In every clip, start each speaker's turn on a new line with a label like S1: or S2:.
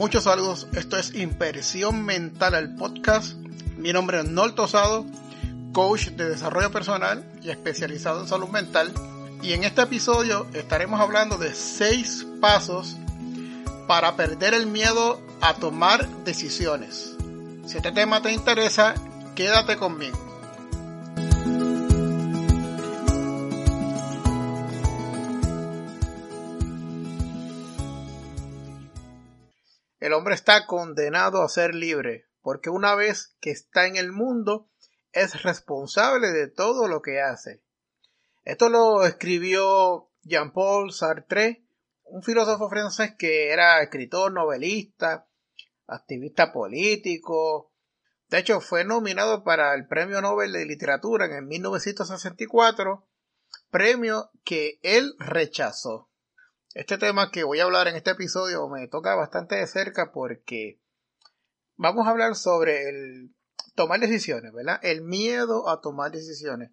S1: Muchos saludos, esto es Impresión Mental, el podcast. Mi nombre es Nol Tosado, coach de desarrollo personal y especializado en salud mental. Y en este episodio estaremos hablando de seis pasos para perder el miedo a tomar decisiones. Si este tema te interesa, quédate conmigo. El hombre está condenado a ser libre, porque una vez que está en el mundo, es responsable de todo lo que hace. Esto lo escribió Jean-Paul Sartre, un filósofo francés que era escritor, novelista, activista político. De hecho, fue nominado para el Premio Nobel de Literatura en 1964, premio que él rechazó. Este tema que voy a hablar en este episodio me toca bastante de cerca porque vamos a hablar sobre el tomar decisiones, ¿verdad? El miedo a tomar decisiones.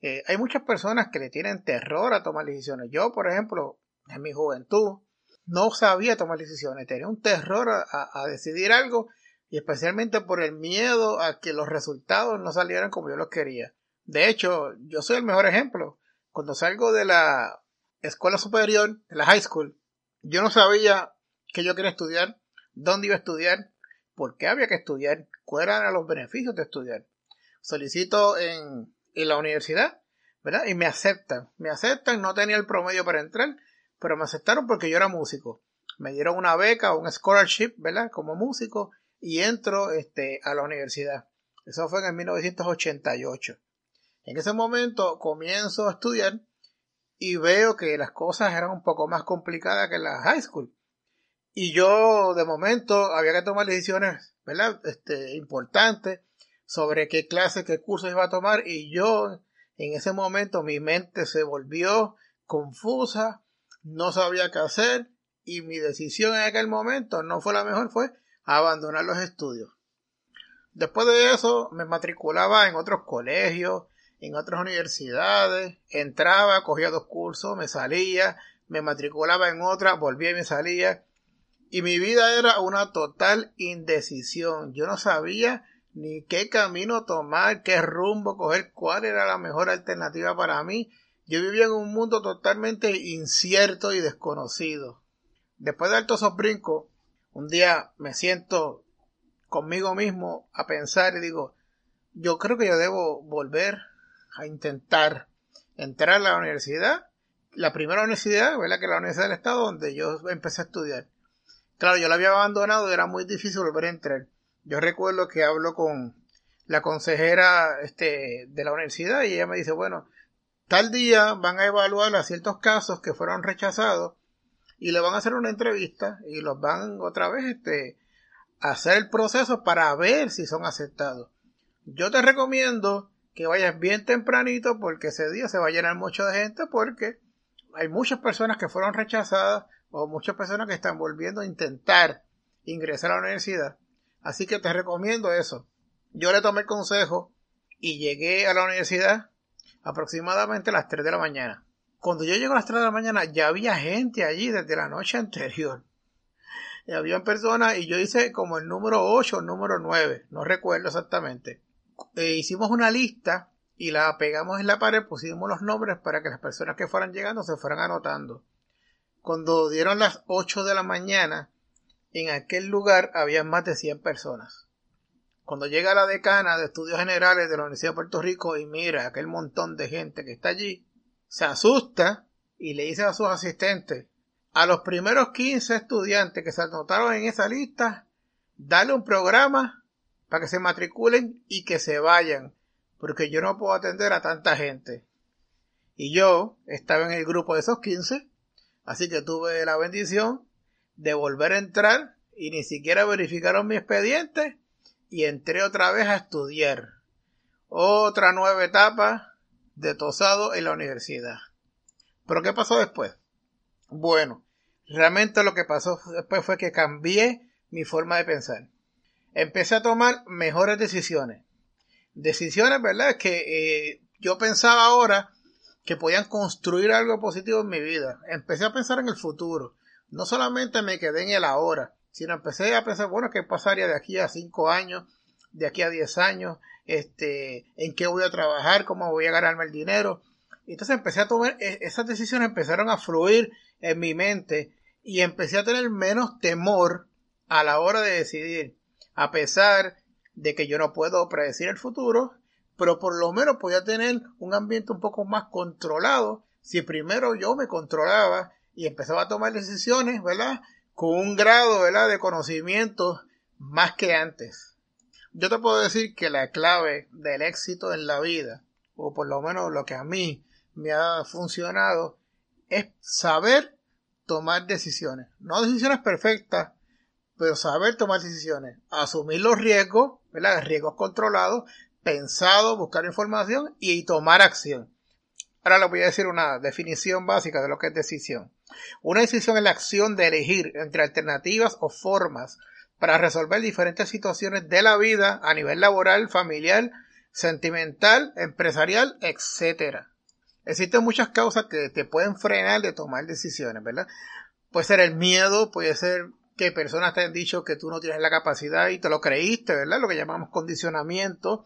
S1: Eh, hay muchas personas que le tienen terror a tomar decisiones. Yo, por ejemplo, en mi juventud, no sabía tomar decisiones, tenía un terror a, a, decidir algo y especialmente por el miedo a que los resultados no salieran como yo los quería. De hecho, yo soy el mejor ejemplo. Cuando salgo de la escuela superior, en la high school, yo no sabía qué yo quería estudiar, dónde iba a estudiar, por qué había que estudiar, cuáles eran los beneficios de estudiar. Solicito en, en la universidad, ¿verdad? Y me aceptan. Me aceptan, no tenía el promedio para entrar, pero me aceptaron porque yo era músico. Me dieron una beca un scholarship, ¿verdad? Como músico y entro este, a la universidad. Eso fue en 1988. En ese momento comienzo a estudiar y veo que las cosas eran un poco más complicadas que en la high school. Y yo, de momento, había que tomar decisiones, ¿verdad? Este, importantes sobre qué clase, qué cursos iba a tomar. Y yo, en ese momento, mi mente se volvió confusa, no sabía qué hacer. Y mi decisión en aquel momento no fue la mejor, fue abandonar los estudios. Después de eso, me matriculaba en otros colegios, en otras universidades, entraba, cogía dos cursos, me salía, me matriculaba en otra, volvía y me salía. Y mi vida era una total indecisión. Yo no sabía ni qué camino tomar, qué rumbo coger, cuál era la mejor alternativa para mí. Yo vivía en un mundo totalmente incierto y desconocido. Después de altos brincos, un día me siento conmigo mismo a pensar y digo, yo creo que yo debo volver a intentar entrar a la universidad, la primera universidad, ¿verdad? Que la Universidad del Estado, donde yo empecé a estudiar. Claro, yo la había abandonado, era muy difícil volver a entrar. Yo recuerdo que hablo con la consejera este, de la universidad y ella me dice, bueno, tal día van a evaluar a ciertos casos que fueron rechazados y le van a hacer una entrevista y los van otra vez este, a hacer el proceso para ver si son aceptados. Yo te recomiendo que vayas bien tempranito porque ese día se va a llenar mucho de gente porque hay muchas personas que fueron rechazadas o muchas personas que están volviendo a intentar ingresar a la universidad. Así que te recomiendo eso. Yo le tomé el consejo y llegué a la universidad aproximadamente a las 3 de la mañana. Cuando yo llego a las 3 de la mañana ya había gente allí desde la noche anterior. Había personas y yo hice como el número 8 o el número 9, no recuerdo exactamente. Eh, hicimos una lista y la pegamos en la pared, pusimos los nombres para que las personas que fueran llegando se fueran anotando. Cuando dieron las 8 de la mañana, en aquel lugar había más de 100 personas. Cuando llega la decana de estudios generales de la Universidad de Puerto Rico y mira aquel montón de gente que está allí, se asusta y le dice a sus asistentes, a los primeros 15 estudiantes que se anotaron en esa lista, dale un programa para que se matriculen y que se vayan, porque yo no puedo atender a tanta gente. Y yo estaba en el grupo de esos 15, así que tuve la bendición de volver a entrar y ni siquiera verificaron mi expediente y entré otra vez a estudiar. Otra nueva etapa de tosado en la universidad. Pero ¿qué pasó después? Bueno, realmente lo que pasó después fue que cambié mi forma de pensar empecé a tomar mejores decisiones. Decisiones, ¿verdad? Que eh, yo pensaba ahora que podían construir algo positivo en mi vida. Empecé a pensar en el futuro. No solamente me quedé en el ahora, sino empecé a pensar, bueno, ¿qué pasaría de aquí a cinco años, de aquí a diez años? Este, ¿En qué voy a trabajar? ¿Cómo voy a ganarme el dinero? Entonces empecé a tomar, e, esas decisiones empezaron a fluir en mi mente y empecé a tener menos temor a la hora de decidir, a pesar de que yo no puedo predecir el futuro, pero por lo menos podía tener un ambiente un poco más controlado si primero yo me controlaba y empezaba a tomar decisiones, ¿verdad? Con un grado, ¿verdad? De conocimiento más que antes. Yo te puedo decir que la clave del éxito en la vida, o por lo menos lo que a mí me ha funcionado, es saber tomar decisiones. No decisiones perfectas, pero saber tomar decisiones. Asumir los riesgos, ¿verdad? Riesgos controlados, pensado, buscar información y tomar acción. Ahora les voy a decir una definición básica de lo que es decisión. Una decisión es la acción de elegir entre alternativas o formas para resolver diferentes situaciones de la vida a nivel laboral, familiar, sentimental, empresarial, etc. Existen muchas causas que te pueden frenar de tomar decisiones, ¿verdad? Puede ser el miedo, puede ser que personas te han dicho que tú no tienes la capacidad y te lo creíste, ¿verdad? Lo que llamamos condicionamiento.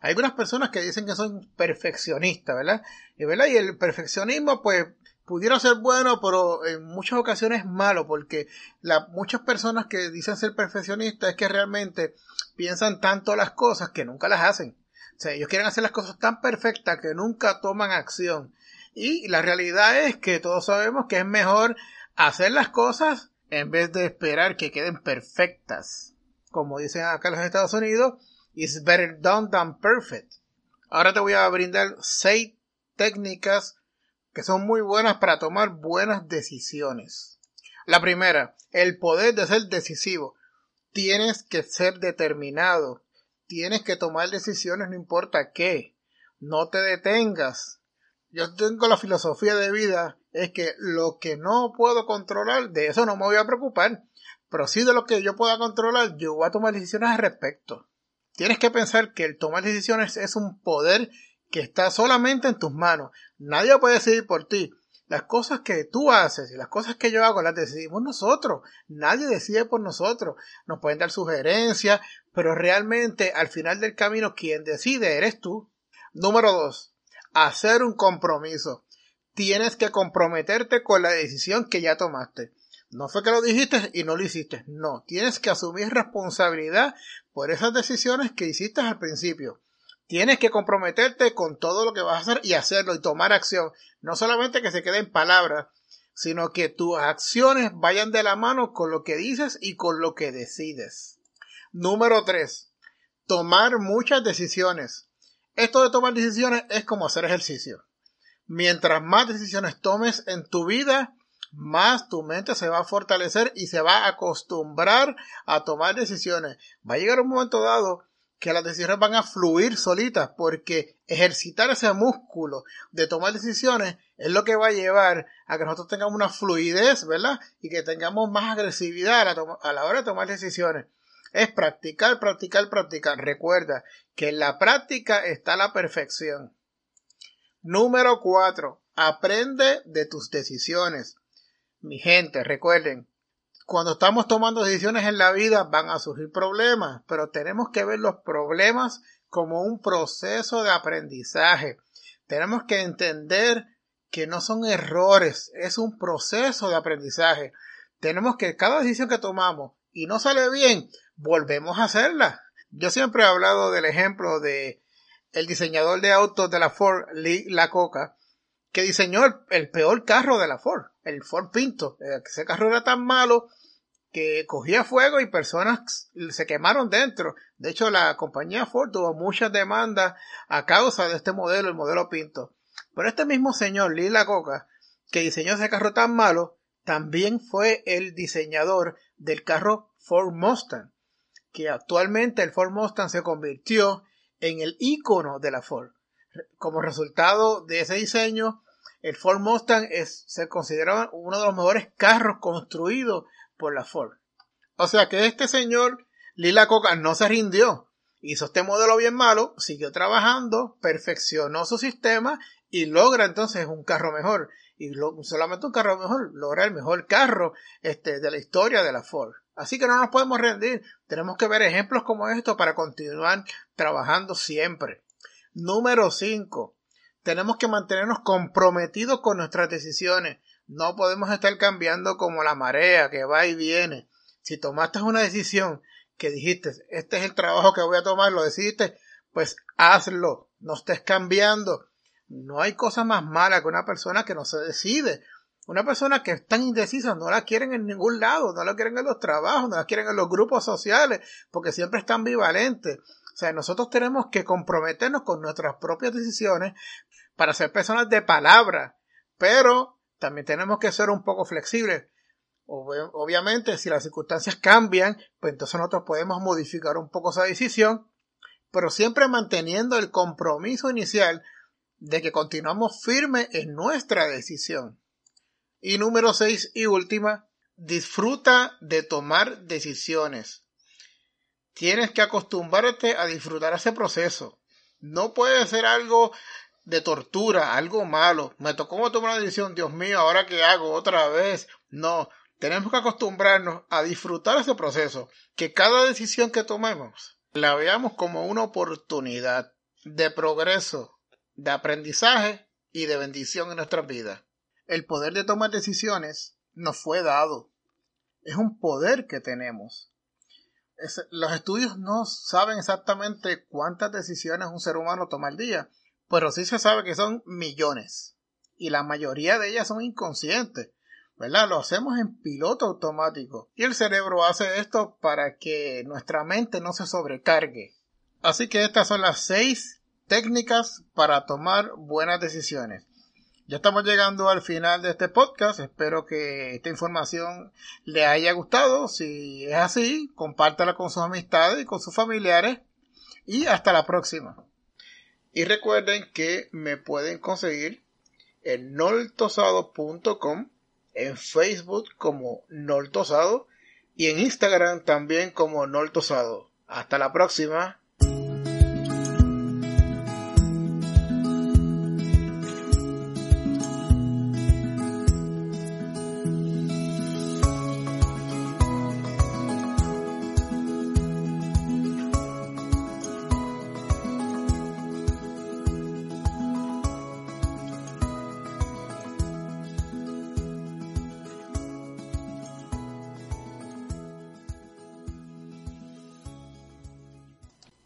S1: Hay algunas personas que dicen que son perfeccionistas, ¿verdad? Y, ¿verdad? y el perfeccionismo, pues, pudiera ser bueno, pero en muchas ocasiones es malo, porque muchas personas que dicen ser perfeccionistas es que realmente piensan tanto las cosas que nunca las hacen. O sea, ellos quieren hacer las cosas tan perfectas que nunca toman acción. Y la realidad es que todos sabemos que es mejor hacer las cosas en vez de esperar que queden perfectas. Como dicen acá en los Estados Unidos, it's better done than perfect. Ahora te voy a brindar seis técnicas que son muy buenas para tomar buenas decisiones. La primera, el poder de ser decisivo. Tienes que ser determinado. Tienes que tomar decisiones no importa qué. No te detengas. Yo tengo la filosofía de vida es que lo que no puedo controlar, de eso no me voy a preocupar. Pero sí de lo que yo pueda controlar, yo voy a tomar decisiones al respecto. Tienes que pensar que el tomar decisiones es un poder que está solamente en tus manos. Nadie puede decidir por ti. Las cosas que tú haces y las cosas que yo hago las decidimos nosotros. Nadie decide por nosotros. Nos pueden dar sugerencias, pero realmente al final del camino quien decide eres tú. Número dos, hacer un compromiso tienes que comprometerte con la decisión que ya tomaste. No fue que lo dijiste y no lo hiciste. No, tienes que asumir responsabilidad por esas decisiones que hiciste al principio. Tienes que comprometerte con todo lo que vas a hacer y hacerlo y tomar acción. No solamente que se quede en palabras, sino que tus acciones vayan de la mano con lo que dices y con lo que decides. Número 3. Tomar muchas decisiones. Esto de tomar decisiones es como hacer ejercicio mientras más decisiones tomes en tu vida, más tu mente se va a fortalecer y se va a acostumbrar a tomar decisiones. Va a llegar un momento dado que las decisiones van a fluir solitas porque ejercitar ese músculo de tomar decisiones es lo que va a llevar a que nosotros tengamos una fluidez, ¿verdad? Y que tengamos más agresividad a la, a la hora de tomar decisiones. Es practicar, practicar, practicar. Recuerda que en la práctica está la perfección. Número 4. Aprende de tus decisiones. Mi gente, recuerden, cuando estamos tomando decisiones en la vida van a surgir problemas, pero tenemos que ver los problemas como un proceso de aprendizaje. Tenemos que entender que no son errores, es un proceso de aprendizaje. Tenemos que cada decisión que tomamos y no sale bien, volvemos a hacerla. Yo siempre he hablado del ejemplo de el diseñador de autos de la Ford, Lee Lacoca, que diseñó el, peor carro de la Ford, el Ford Pinto. Eh, ese carro era tan malo que cogía fuego y personas se quemaron dentro. De hecho, la compañía Ford tuvo muchas demandas a causa de este modelo, el modelo Pinto. Pero este mismo señor, Lee Lacoca, que diseñó ese carro tan malo, también fue el diseñador del carro Ford Mustang, que actualmente el Ford Mustang se convirtió en el icono de la Ford. Como resultado de ese diseño, el Ford Mustang es, se considera uno de los mejores carros construidos por la Ford. O sea que este señor Lila Coca no se rindió. Hizo este modelo bien malo, siguió trabajando, perfeccionó su sistema y logra entonces un carro mejor. Y solamente un carro mejor, logra el mejor carro este, de la historia de la Ford. Así que no nos podemos rendir. Tenemos que ver ejemplos como estos para continuar trabajando siempre. Número 5. Tenemos que mantenernos comprometidos con nuestras decisiones. No podemos estar cambiando como la marea que va y viene. Si tomaste una decisión que dijiste, este es el trabajo que voy a tomar, lo decidiste, pues hazlo. No estés cambiando. No hay cosa más mala que una persona que no se decide. Una persona que es tan indecisa no la quieren en ningún lado, no la quieren en los trabajos, no la quieren en los grupos sociales, porque siempre está ambivalente. O sea, nosotros tenemos que comprometernos con nuestras propias decisiones para ser personas de palabra, pero también tenemos que ser un poco flexibles. Obviamente, si las circunstancias cambian, pues entonces nosotros podemos modificar un poco esa decisión, pero siempre manteniendo el compromiso inicial de que continuamos firmes en nuestra decisión. Y número 6 y última, disfruta de tomar decisiones. Tienes que acostumbrarte a disfrutar ese proceso. No puede ser algo de tortura, algo malo. Me tocó tomar una decisión, Dios mío, ahora qué hago otra vez. No, tenemos que acostumbrarnos a disfrutar ese proceso. Que cada decisión que tomemos la veamos como una oportunidad de progreso, de aprendizaje y de bendición en nuestras vidas. El poder de tomar decisiones nos fue dado. Es un poder que tenemos. los estudios no saben exactamente cuántas decisiones un ser humano toma al día, pero sí se sabe que son millones. Y la mayoría de ellas son inconscientes. ¿verdad? Lo hacemos en piloto automático. Y el cerebro hace esto para que nuestra mente no se sobrecargue. Así que estas son las seis técnicas para tomar buenas decisiones. Ya estamos llegando al final de este podcast. Espero que esta información le haya gustado. Si es así, compártala con sus amistades y con sus familiares. Y hasta la próxima. Y recuerden que me pueden conseguir en noltosado.com, en Facebook como Noltosado y en Instagram también como Noltosado. Hasta la próxima.